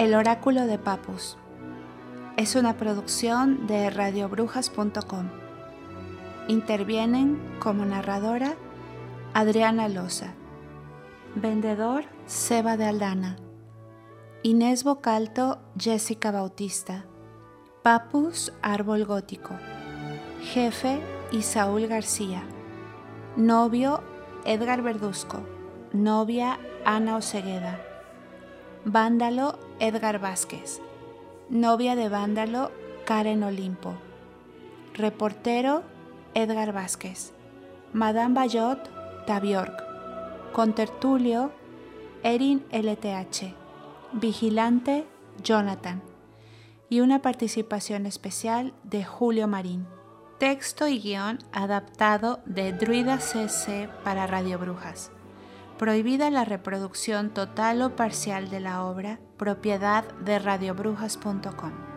El oráculo de Papus. Es una producción de radiobrujas.com. Intervienen como narradora Adriana Loza. Vendedor Seba de Aldana. Inés Bocalto Jessica Bautista. Papus Árbol Gótico. Jefe Isaúl García. Novio Edgar Verduzco. Novia Ana Osegueda. Vándalo Edgar Vázquez. Novia de Vándalo Karen Olimpo. Reportero Edgar Vázquez. Madame Bayot Tabiork. Contertulio Erin LTH. Vigilante Jonathan. Y una participación especial de Julio Marín. Texto y guion adaptado de Druida CC para Radio Brujas. Prohibida la reproducción total o parcial de la obra, propiedad de radiobrujas.com.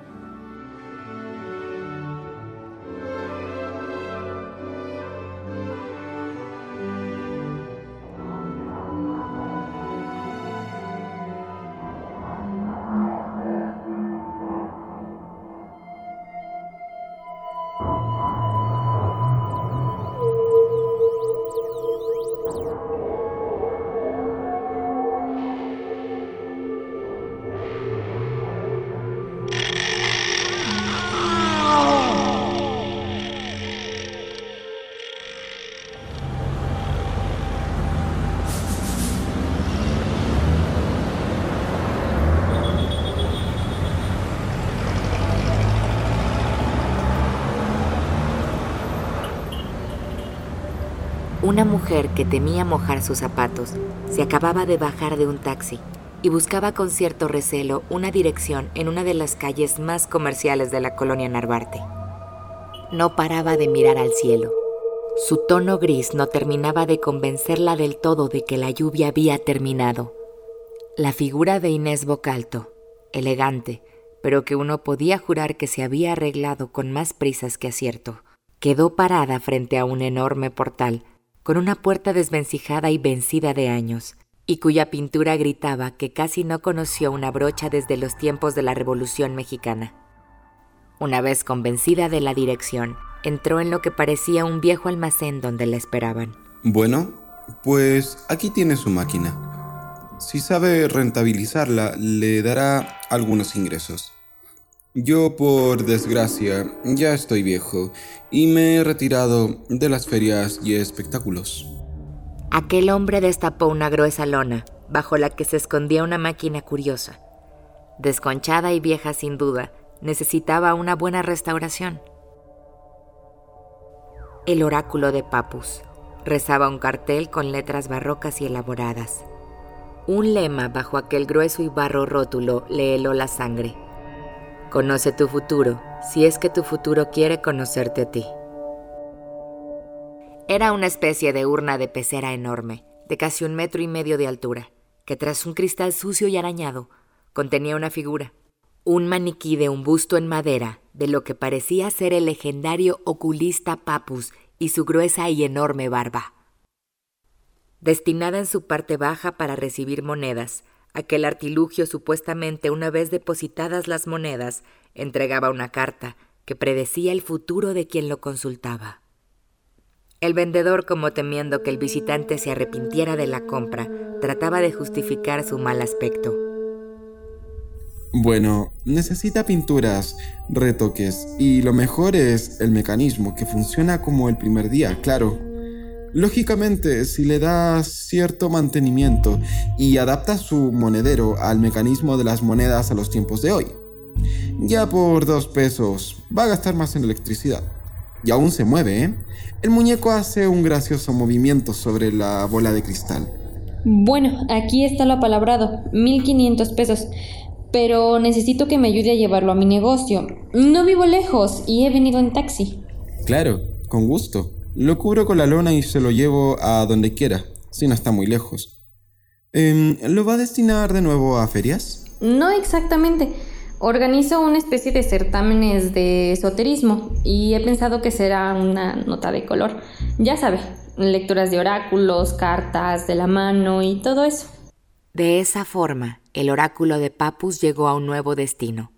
Una mujer que temía mojar sus zapatos se acababa de bajar de un taxi y buscaba con cierto recelo una dirección en una de las calles más comerciales de la colonia Narvarte. No paraba de mirar al cielo. Su tono gris no terminaba de convencerla del todo de que la lluvia había terminado. La figura de Inés Bocalto, elegante, pero que uno podía jurar que se había arreglado con más prisas que acierto, quedó parada frente a un enorme portal con una puerta desvencijada y vencida de años, y cuya pintura gritaba que casi no conoció una brocha desde los tiempos de la Revolución Mexicana. Una vez convencida de la dirección, entró en lo que parecía un viejo almacén donde la esperaban. Bueno, pues aquí tiene su máquina. Si sabe rentabilizarla, le dará algunos ingresos. Yo, por desgracia, ya estoy viejo y me he retirado de las ferias y espectáculos. Aquel hombre destapó una gruesa lona, bajo la que se escondía una máquina curiosa. Desconchada y vieja sin duda, necesitaba una buena restauración. El oráculo de Papus rezaba un cartel con letras barrocas y elaboradas. Un lema bajo aquel grueso y barro rótulo le heló la sangre. Conoce tu futuro, si es que tu futuro quiere conocerte a ti. Era una especie de urna de pecera enorme, de casi un metro y medio de altura, que tras un cristal sucio y arañado contenía una figura, un maniquí de un busto en madera de lo que parecía ser el legendario oculista Papus y su gruesa y enorme barba. Destinada en su parte baja para recibir monedas, Aquel artilugio supuestamente una vez depositadas las monedas entregaba una carta que predecía el futuro de quien lo consultaba. El vendedor, como temiendo que el visitante se arrepintiera de la compra, trataba de justificar su mal aspecto. Bueno, necesita pinturas, retoques, y lo mejor es el mecanismo, que funciona como el primer día, claro. Lógicamente, si le das cierto mantenimiento y adapta su monedero al mecanismo de las monedas a los tiempos de hoy, ya por dos pesos va a gastar más en electricidad. Y aún se mueve, ¿eh? El muñeco hace un gracioso movimiento sobre la bola de cristal. Bueno, aquí está lo apalabrado, 1500 pesos. Pero necesito que me ayude a llevarlo a mi negocio. No vivo lejos y he venido en taxi. Claro, con gusto. Lo cubro con la lona y se lo llevo a donde quiera, si no está muy lejos. Em, ¿Lo va a destinar de nuevo a ferias? No exactamente. Organizo una especie de certámenes de esoterismo y he pensado que será una nota de color. Ya sabe, lecturas de oráculos, cartas de la mano y todo eso. De esa forma, el oráculo de Papus llegó a un nuevo destino,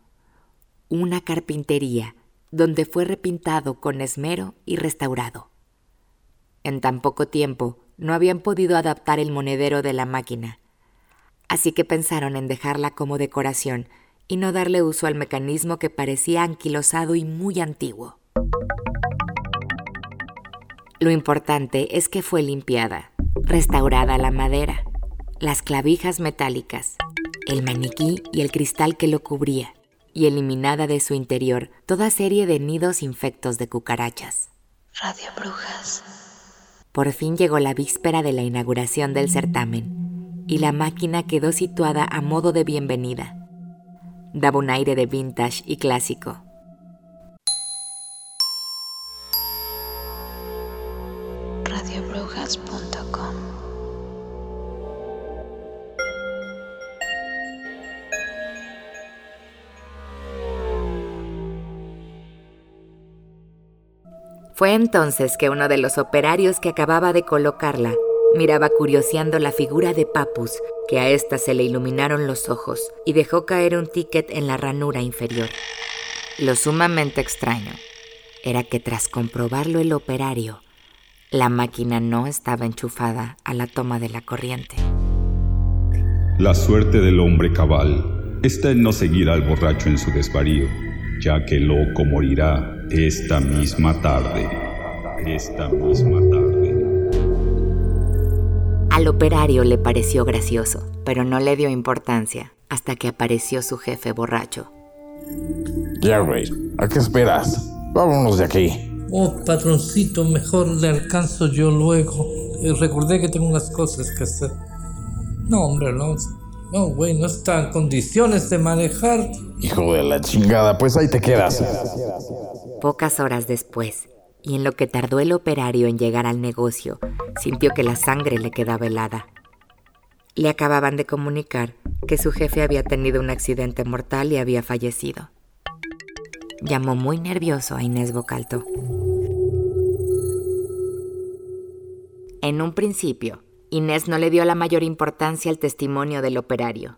una carpintería donde fue repintado con esmero y restaurado. En tan poco tiempo no habían podido adaptar el monedero de la máquina, así que pensaron en dejarla como decoración y no darle uso al mecanismo que parecía anquilosado y muy antiguo. Lo importante es que fue limpiada, restaurada la madera, las clavijas metálicas, el maniquí y el cristal que lo cubría, y eliminada de su interior toda serie de nidos infectos de cucarachas. Radio Brujas. Por fin llegó la víspera de la inauguración del certamen, y la máquina quedó situada a modo de bienvenida. Daba un aire de vintage y clásico. Fue entonces que uno de los operarios que acababa de colocarla miraba curioseando la figura de Papus, que a ésta se le iluminaron los ojos y dejó caer un ticket en la ranura inferior. Lo sumamente extraño era que tras comprobarlo el operario, la máquina no estaba enchufada a la toma de la corriente. La suerte del hombre cabal está en no seguir al borracho en su desvarío, ya que loco morirá esta misma tarde. Esta misma tarde. Al operario le pareció gracioso, pero no le dio importancia hasta que apareció su jefe borracho. Ya, güey, ¿a qué esperas? Vámonos de aquí. Oh, patroncito, mejor le alcanzo yo luego. Eh, recordé que tengo unas cosas que hacer. No, hombre, no. No, güey, no está en condiciones de manejar. Hijo de la chingada, pues ahí te quedas. Pocas horas después, y en lo que tardó el operario en llegar al negocio, sintió que la sangre le quedaba helada. Le acababan de comunicar que su jefe había tenido un accidente mortal y había fallecido. Llamó muy nervioso a Inés Bocalto. En un principio, Inés no le dio la mayor importancia al testimonio del operario.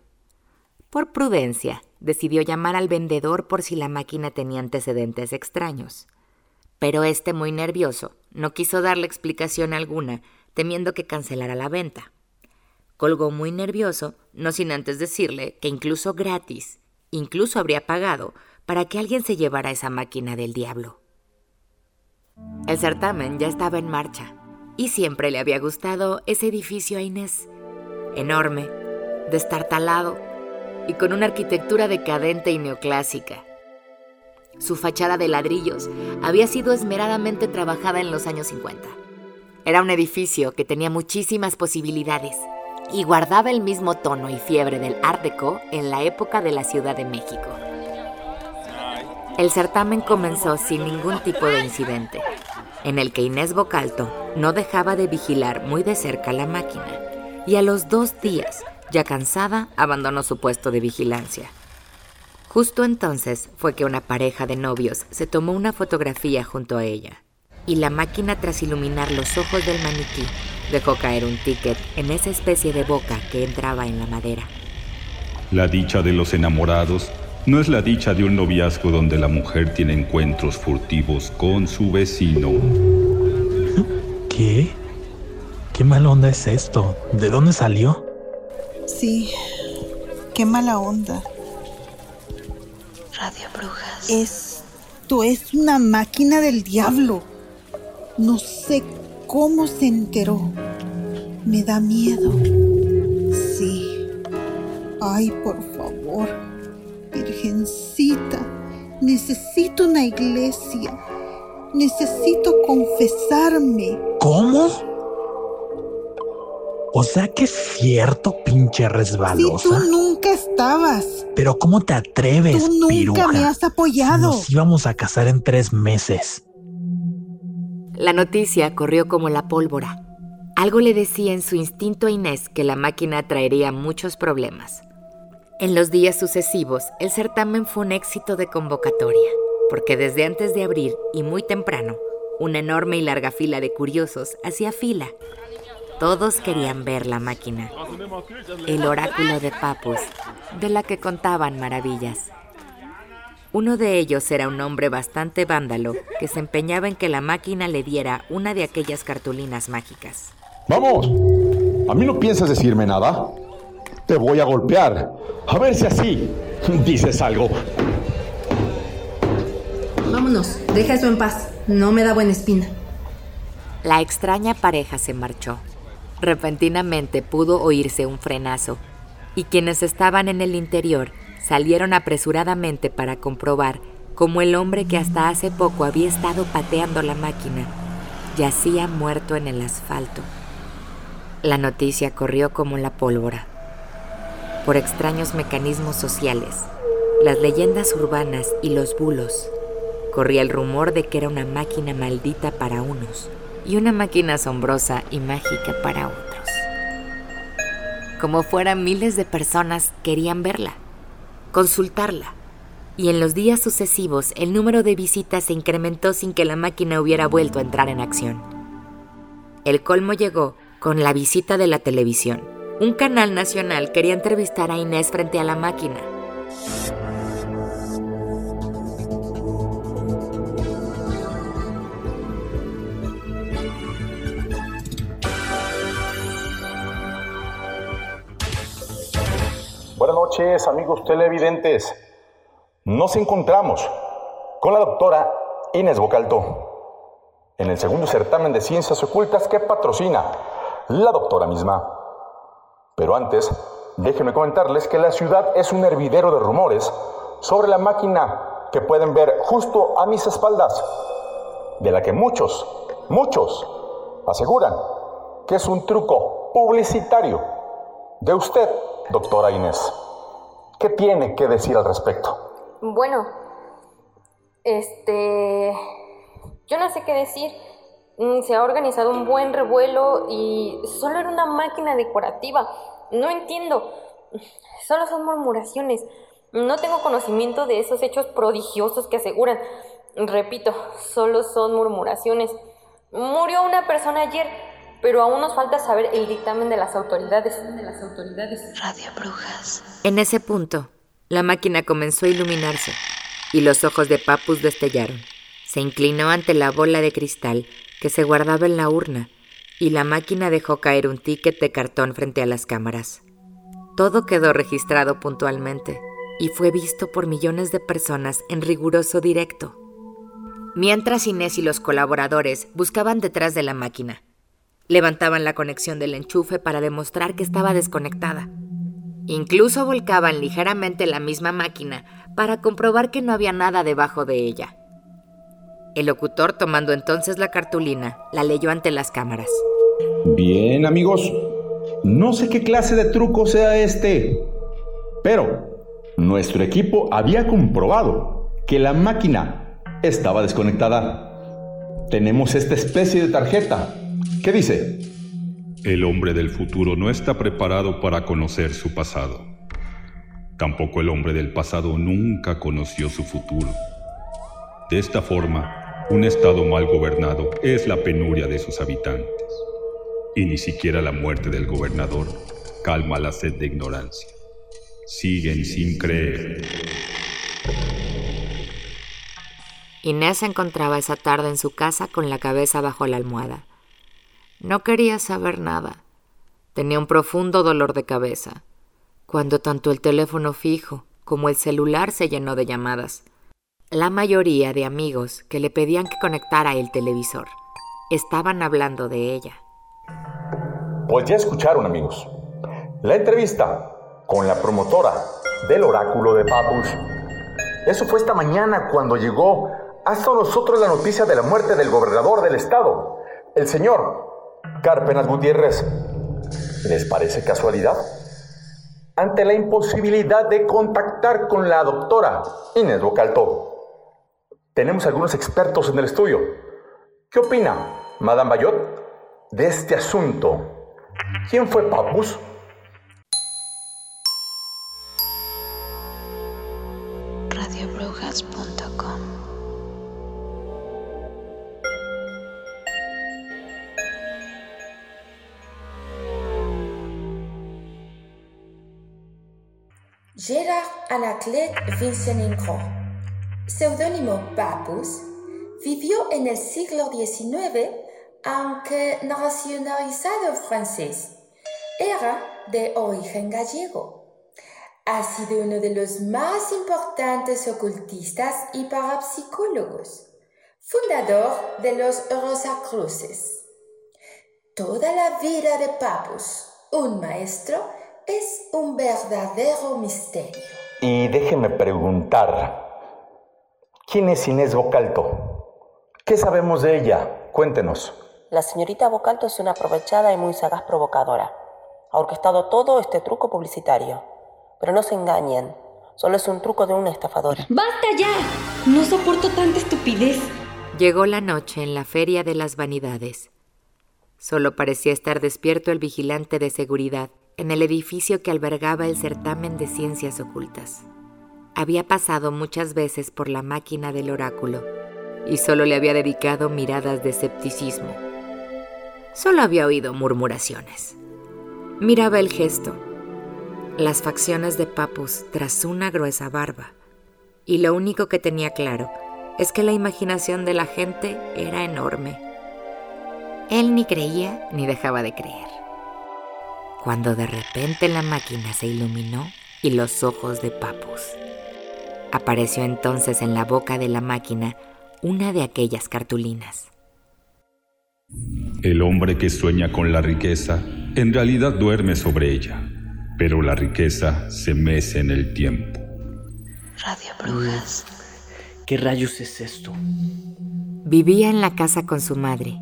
Por prudencia, decidió llamar al vendedor por si la máquina tenía antecedentes extraños. Pero este, muy nervioso, no quiso darle explicación alguna, temiendo que cancelara la venta. Colgó muy nervioso, no sin antes decirle que incluso gratis, incluso habría pagado para que alguien se llevara esa máquina del diablo. El certamen ya estaba en marcha y siempre le había gustado ese edificio a Inés, enorme, destartalado y con una arquitectura decadente y neoclásica. Su fachada de ladrillos había sido esmeradamente trabajada en los años 50. Era un edificio que tenía muchísimas posibilidades y guardaba el mismo tono y fiebre del Art Deco en la época de la Ciudad de México. El certamen comenzó sin ningún tipo de incidente, en el que Inés Bocalto no dejaba de vigilar muy de cerca la máquina, y a los dos días, ya cansada, abandonó su puesto de vigilancia. Justo entonces fue que una pareja de novios se tomó una fotografía junto a ella, y la máquina tras iluminar los ojos del maniquí dejó caer un ticket en esa especie de boca que entraba en la madera. La dicha de los enamorados no es la dicha de un noviazgo donde la mujer tiene encuentros furtivos con su vecino. ¿Qué? ¿Qué mala onda es esto? ¿De dónde salió? Sí, qué mala onda. Radio Brujas. Esto es una máquina del diablo. No sé cómo se enteró. Me da miedo. Sí. Ay, por favor. Necesito una iglesia. Necesito confesarme. ¿Cómo? O sea que es cierto, pinche Si resbalosa. tú nunca estabas. Pero ¿cómo te atreves, Tú nunca piruja? me has apoyado. Nos íbamos a casar en tres meses. La noticia corrió como la pólvora. Algo le decía en su instinto a Inés que la máquina traería muchos problemas. En los días sucesivos, el certamen fue un éxito de convocatoria, porque desde antes de abrir y muy temprano, una enorme y larga fila de curiosos hacía fila. Todos querían ver la máquina, el oráculo de Papus, de la que contaban maravillas. Uno de ellos era un hombre bastante vándalo que se empeñaba en que la máquina le diera una de aquellas cartulinas mágicas. ¡Vamos! ¿A mí no piensas decirme nada? Te voy a golpear. A ver si así dices algo. Vámonos, deja eso en paz. No me da buena espina. La extraña pareja se marchó. Repentinamente pudo oírse un frenazo, y quienes estaban en el interior salieron apresuradamente para comprobar cómo el hombre que hasta hace poco había estado pateando la máquina yacía muerto en el asfalto. La noticia corrió como la pólvora. Por extraños mecanismos sociales, las leyendas urbanas y los bulos, corría el rumor de que era una máquina maldita para unos y una máquina asombrosa y mágica para otros. Como fuera, miles de personas querían verla, consultarla, y en los días sucesivos el número de visitas se incrementó sin que la máquina hubiera vuelto a entrar en acción. El colmo llegó con la visita de la televisión. Un canal nacional quería entrevistar a Inés frente a la máquina. Buenas noches, amigos televidentes. Nos encontramos con la doctora Inés Bocalto en el segundo certamen de ciencias ocultas que patrocina la doctora misma. Pero antes, déjenme comentarles que la ciudad es un hervidero de rumores sobre la máquina que pueden ver justo a mis espaldas, de la que muchos, muchos aseguran que es un truco publicitario de usted, doctora Inés. ¿Qué tiene que decir al respecto? Bueno, este... Yo no sé qué decir. Mm, se ha organizado un buen revuelo y solo era una máquina decorativa. No entiendo. Solo son murmuraciones. No tengo conocimiento de esos hechos prodigiosos que aseguran. Repito, solo son murmuraciones. Murió una persona ayer, pero aún nos falta saber el dictamen de las autoridades. De las autoridades. Radio Brujas. En ese punto, la máquina comenzó a iluminarse y los ojos de Papus destellaron. Se inclinó ante la bola de cristal que se guardaba en la urna y la máquina dejó caer un ticket de cartón frente a las cámaras. Todo quedó registrado puntualmente y fue visto por millones de personas en riguroso directo. Mientras Inés y los colaboradores buscaban detrás de la máquina, levantaban la conexión del enchufe para demostrar que estaba desconectada. Incluso volcaban ligeramente la misma máquina para comprobar que no había nada debajo de ella. El locutor, tomando entonces la cartulina, la leyó ante las cámaras. Bien, amigos. No sé qué clase de truco sea este, pero nuestro equipo había comprobado que la máquina estaba desconectada. Tenemos esta especie de tarjeta. ¿Qué dice? El hombre del futuro no está preparado para conocer su pasado. Tampoco el hombre del pasado nunca conoció su futuro. De esta forma, un Estado mal gobernado es la penuria de sus habitantes, y ni siquiera la muerte del gobernador calma la sed de ignorancia. Siguen sin creer. Inés se encontraba esa tarde en su casa con la cabeza bajo la almohada. No quería saber nada. Tenía un profundo dolor de cabeza, cuando tanto el teléfono fijo como el celular se llenó de llamadas la mayoría de amigos que le pedían que conectara el televisor estaban hablando de ella. Pues ya escucharon amigos. La entrevista con la promotora del oráculo de Papus. Eso fue esta mañana cuando llegó hasta nosotros la noticia de la muerte del gobernador del estado, el señor Cárpenas Gutiérrez. ¿Les parece casualidad? Ante la imposibilidad de contactar con la doctora Inés Bocalto, tenemos algunos expertos en el estudio. ¿Qué opina Madame Bayot de este asunto? ¿Quién fue Papus? radiobrujas.com Gérard Anaclet Vincenenko seudónimo Papus, vivió en el siglo XIX, aunque nacionalizado francés. Era de origen gallego. Ha sido uno de los más importantes ocultistas y parapsicólogos, fundador de los Rosacruces. Toda la vida de Papus, un maestro, es un verdadero misterio. Y déjeme preguntar, ¿quién es Inés Bocalto? ¿Qué sabemos de ella? Cuéntenos. La señorita Bocalto es una aprovechada y muy sagaz provocadora. Ha orquestado todo este truco publicitario. Pero no se engañen, solo es un truco de una estafadora. ¡Basta ya! No soporto tanta estupidez. Llegó la noche en la Feria de las Vanidades. Solo parecía estar despierto el vigilante de seguridad en el edificio que albergaba el certamen de ciencias ocultas. Había pasado muchas veces por la máquina del oráculo y solo le había dedicado miradas de escepticismo. Solo había oído murmuraciones. Miraba el gesto, las facciones de Papus tras una gruesa barba, y lo único que tenía claro es que la imaginación de la gente era enorme. Él ni creía ni dejaba de creer cuando de repente la máquina se iluminó y los ojos de Papus. Apareció entonces en la boca de la máquina una de aquellas cartulinas. El hombre que sueña con la riqueza en realidad duerme sobre ella, pero la riqueza se mece en el tiempo. Radio Brujas. ¿Qué rayos es esto? Vivía en la casa con su madre,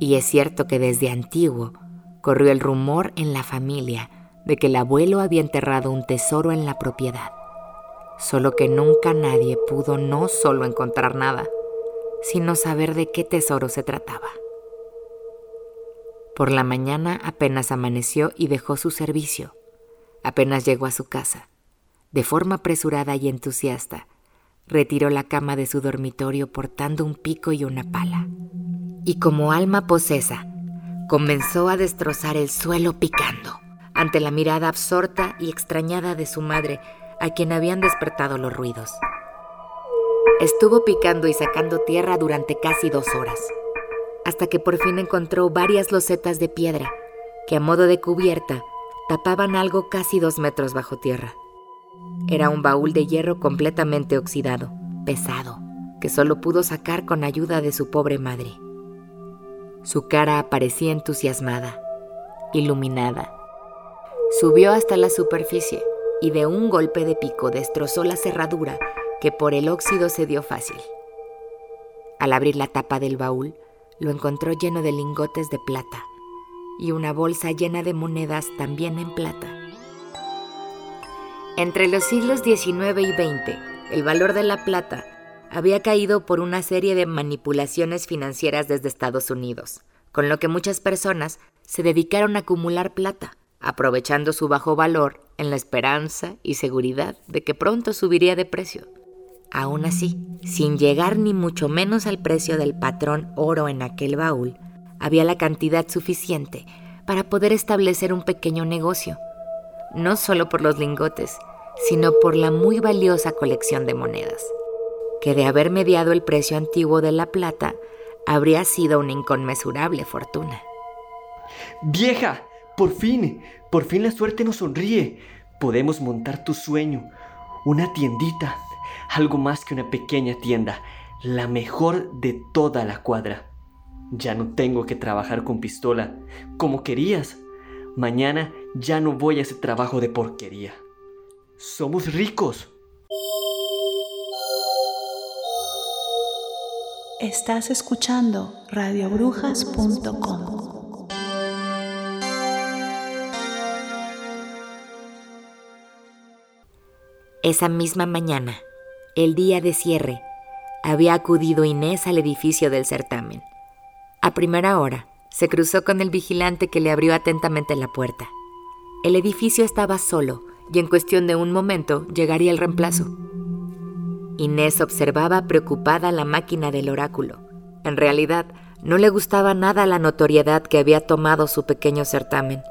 y es cierto que desde antiguo corrió el rumor en la familia de que el abuelo había enterrado un tesoro en la propiedad, solo que nunca nadie pudo no solo encontrar nada, sino saber de qué tesoro se trataba. Por la mañana apenas amaneció y dejó su servicio. Apenas llegó a su casa. De forma apresurada y entusiasta, retiró la cama de su dormitorio portando un pico y una pala. Y como alma posesa, comenzó a destrozar el suelo picando, ante la mirada absorta y extrañada de su madre, a quien habían despertado los ruidos. Estuvo picando y sacando tierra durante casi dos horas, hasta que por fin encontró varias losetas de piedra que a modo de cubierta tapaban algo casi dos metros bajo tierra. Era un baúl de hierro completamente oxidado, pesado, que solo pudo sacar con ayuda de su pobre madre. Su cara aparecía entusiasmada, iluminada. Subió hasta la superficie y de un golpe de pico destrozó la cerradura que por el óxido se dio fácil. Al abrir la tapa del baúl, lo encontró lleno de lingotes de plata y una bolsa llena de monedas también en plata. Entre los siglos XIX y XX, el valor de la plata había caído por una serie de manipulaciones financieras desde Estados Unidos, con lo que muchas personas se dedicaron a acumular plata, aprovechando su bajo valor en la esperanza y seguridad de que pronto subiría de precio. Aún así, sin llegar ni mucho menos al precio del patrón oro en aquel baúl, había la cantidad suficiente para poder establecer un pequeño negocio, no solo por los lingotes, sino por la muy valiosa colección de monedas que de haber mediado el precio antiguo de la plata, habría sido una inconmensurable fortuna. Vieja, por fin, por fin la suerte nos sonríe. Podemos montar tu sueño, una tiendita, algo más que una pequeña tienda, la mejor de toda la cuadra. Ya no tengo que trabajar con pistola, como querías. Mañana ya no voy a ese trabajo de porquería. Somos ricos. Estás escuchando radiobrujas.com. Esa misma mañana, el día de cierre, había acudido Inés al edificio del certamen. A primera hora, se cruzó con el vigilante que le abrió atentamente la puerta. El edificio estaba solo y en cuestión de un momento llegaría el reemplazo. Inés observaba preocupada la máquina del oráculo. En realidad, no le gustaba nada la notoriedad que había tomado su pequeño certamen.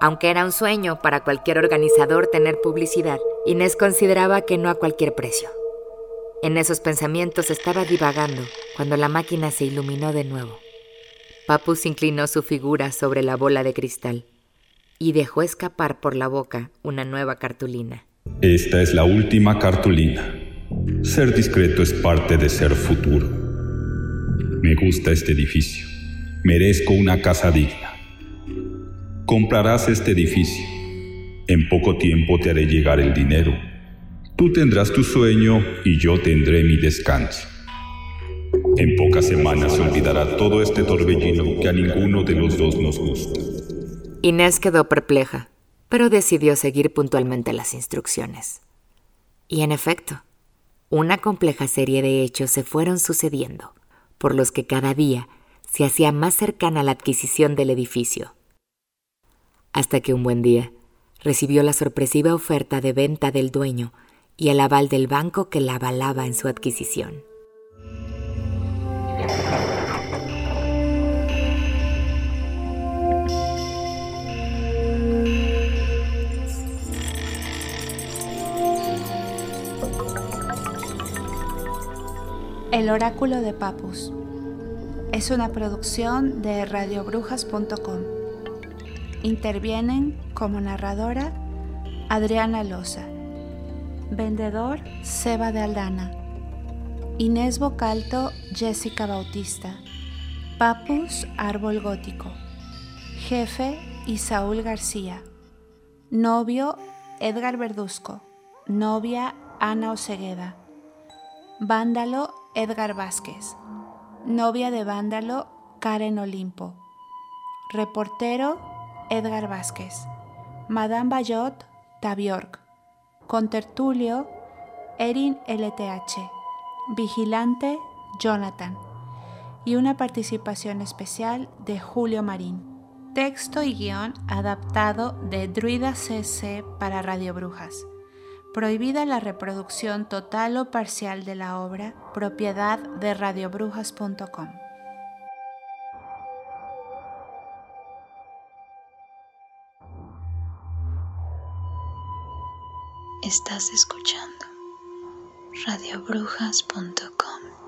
Aunque era un sueño para cualquier organizador tener publicidad, Inés consideraba que no a cualquier precio. En esos pensamientos estaba divagando cuando la máquina se iluminó de nuevo. Papus inclinó su figura sobre la bola de cristal y dejó escapar por la boca una nueva cartulina. Esta es la última cartulina. Ser discreto es parte de ser futuro. Me gusta este edificio. Merezco una casa digna. Comprarás este edificio. En poco tiempo te haré llegar el dinero. Tú tendrás tu sueño y yo tendré mi descanso. En pocas semanas se olvidará todo este torbellino que a ninguno de los dos nos gusta. Inés quedó perpleja, pero decidió seguir puntualmente las instrucciones. Y en efecto, una compleja serie de hechos se fueron sucediendo, por los que cada día se hacía más cercana la adquisición del edificio. Hasta que un buen día recibió la sorpresiva oferta de venta del dueño y el aval del banco que la avalaba en su adquisición. El oráculo de Papus es una producción de radiobrujas.com. Intervienen como narradora Adriana Loza, vendedor Seba de Aldana, Inés Bocalto Jessica Bautista, Papus Árbol Gótico, jefe Isaúl García, novio Edgar Verduzco, novia Ana Osegueda, vándalo Edgar Vázquez. Novia de vándalo, Karen Olimpo. Reportero, Edgar Vázquez. Madame Bayot, Tabiork. Contertulio, Erin LTH. Vigilante, Jonathan. Y una participación especial de Julio Marín. Texto y guion adaptado de Druida CC para Radio Brujas. Prohibida la reproducción total o parcial de la obra, propiedad de radiobrujas.com. Estás escuchando radiobrujas.com.